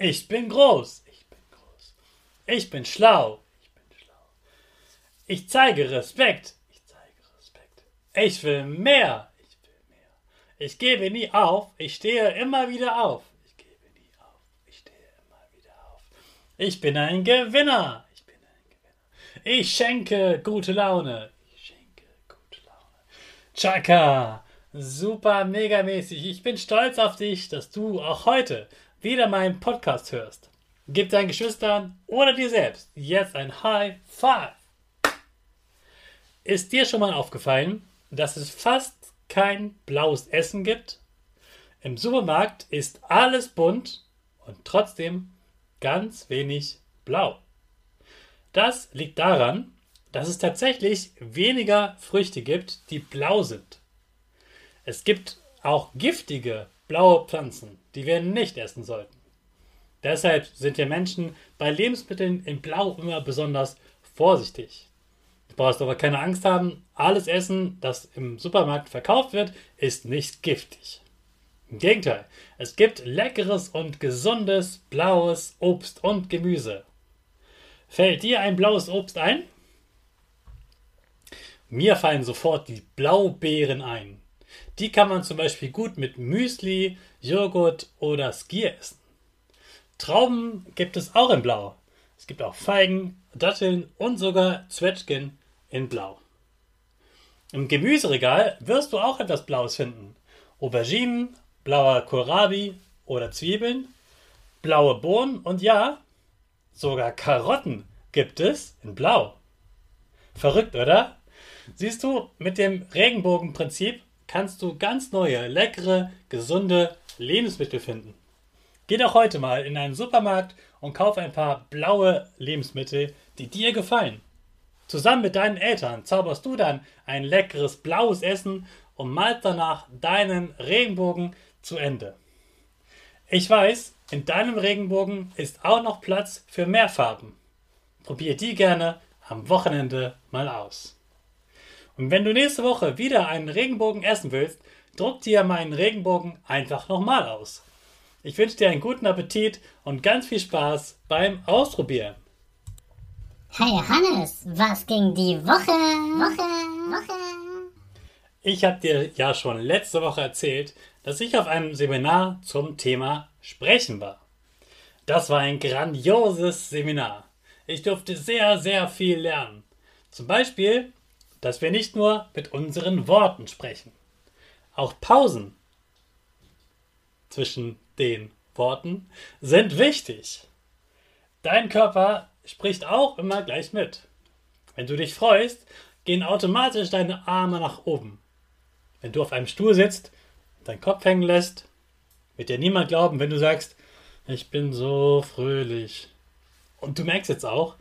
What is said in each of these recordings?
Ich bin groß. Ich bin groß. Ich bin schlau. Ich bin schlau. Ich zeige Respekt. Ich zeige Respekt. Ich will mehr. Ich will mehr. Ich gebe nie auf. Ich stehe immer wieder auf. Ich gebe nie auf. Ich stehe immer wieder auf. Ich bin ein Gewinner. Ich bin ein Gewinner. Ich schenke gute Laune. Ich schenke gute Laune. Chaka. Super megamäßig. Ich bin stolz auf dich, dass du auch heute wieder meinen Podcast hörst. Gib deinen Geschwistern oder dir selbst jetzt ein High Five. Ist dir schon mal aufgefallen, dass es fast kein blaues Essen gibt? Im Supermarkt ist alles bunt und trotzdem ganz wenig blau. Das liegt daran, dass es tatsächlich weniger Früchte gibt, die blau sind. Es gibt auch giftige blaue Pflanzen, die wir nicht essen sollten. Deshalb sind wir Menschen bei Lebensmitteln in Blau immer besonders vorsichtig. Du brauchst aber keine Angst haben, alles Essen, das im Supermarkt verkauft wird, ist nicht giftig. Im Gegenteil, es gibt leckeres und gesundes blaues Obst und Gemüse. Fällt dir ein blaues Obst ein? Mir fallen sofort die Blaubeeren ein. Die kann man zum Beispiel gut mit Müsli, Joghurt oder Skier essen. Trauben gibt es auch in Blau. Es gibt auch Feigen, Datteln und sogar Zwetschgen in Blau. Im Gemüseregal wirst du auch etwas Blaues finden. Auberginen, blauer Kohlrabi oder Zwiebeln, blaue Bohnen und ja, sogar Karotten gibt es in Blau. Verrückt, oder? Siehst du, mit dem Regenbogenprinzip kannst du ganz neue, leckere, gesunde Lebensmittel finden. Geh doch heute mal in einen Supermarkt und kauf ein paar blaue Lebensmittel, die dir gefallen. Zusammen mit deinen Eltern zauberst du dann ein leckeres blaues Essen und malst danach deinen Regenbogen zu Ende. Ich weiß, in deinem Regenbogen ist auch noch Platz für mehr Farben. Probier die gerne am Wochenende mal aus. Und wenn du nächste Woche wieder einen Regenbogen essen willst, druck dir meinen Regenbogen einfach nochmal aus. Ich wünsche dir einen guten Appetit und ganz viel Spaß beim Ausprobieren. Hey Hannes, was ging die Woche? Woche, Woche. Ich habe dir ja schon letzte Woche erzählt, dass ich auf einem Seminar zum Thema Sprechen war. Das war ein grandioses Seminar. Ich durfte sehr, sehr viel lernen. Zum Beispiel, dass wir nicht nur mit unseren Worten sprechen. Auch Pausen zwischen den Worten sind wichtig. Dein Körper spricht auch immer gleich mit. Wenn du dich freust, gehen automatisch deine Arme nach oben. Wenn du auf einem Stuhl sitzt, deinen Kopf hängen lässt, wird dir niemand glauben, wenn du sagst, Ich bin so fröhlich. Und du merkst jetzt auch,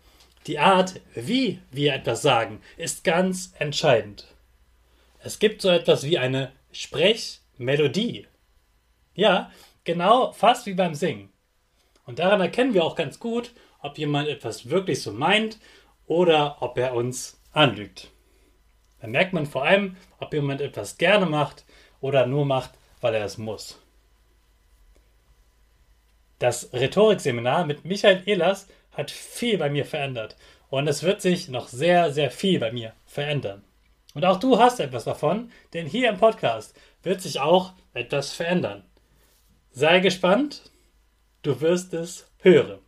die Art, wie wir etwas sagen, ist ganz entscheidend. Es gibt so etwas wie eine Sprechmelodie. Ja, genau, fast wie beim Singen. Und daran erkennen wir auch ganz gut, ob jemand etwas wirklich so meint oder ob er uns anlügt. Dann merkt man vor allem, ob jemand etwas gerne macht oder nur macht, weil er es muss. Das Rhetorikseminar mit Michael Ehlers hat viel bei mir verändert und es wird sich noch sehr, sehr viel bei mir verändern. Und auch du hast etwas davon, denn hier im Podcast wird sich auch etwas verändern. Sei gespannt, du wirst es hören.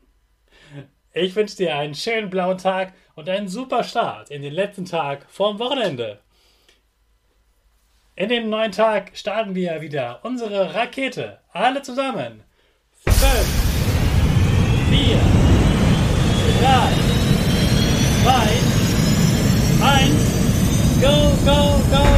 Ich wünsche dir einen schönen blauen Tag und einen super Start in den letzten Tag vorm Wochenende. In dem neuen Tag starten wir wieder unsere Rakete. Alle zusammen. Fünf. drei, zwei, eins, go, go, go!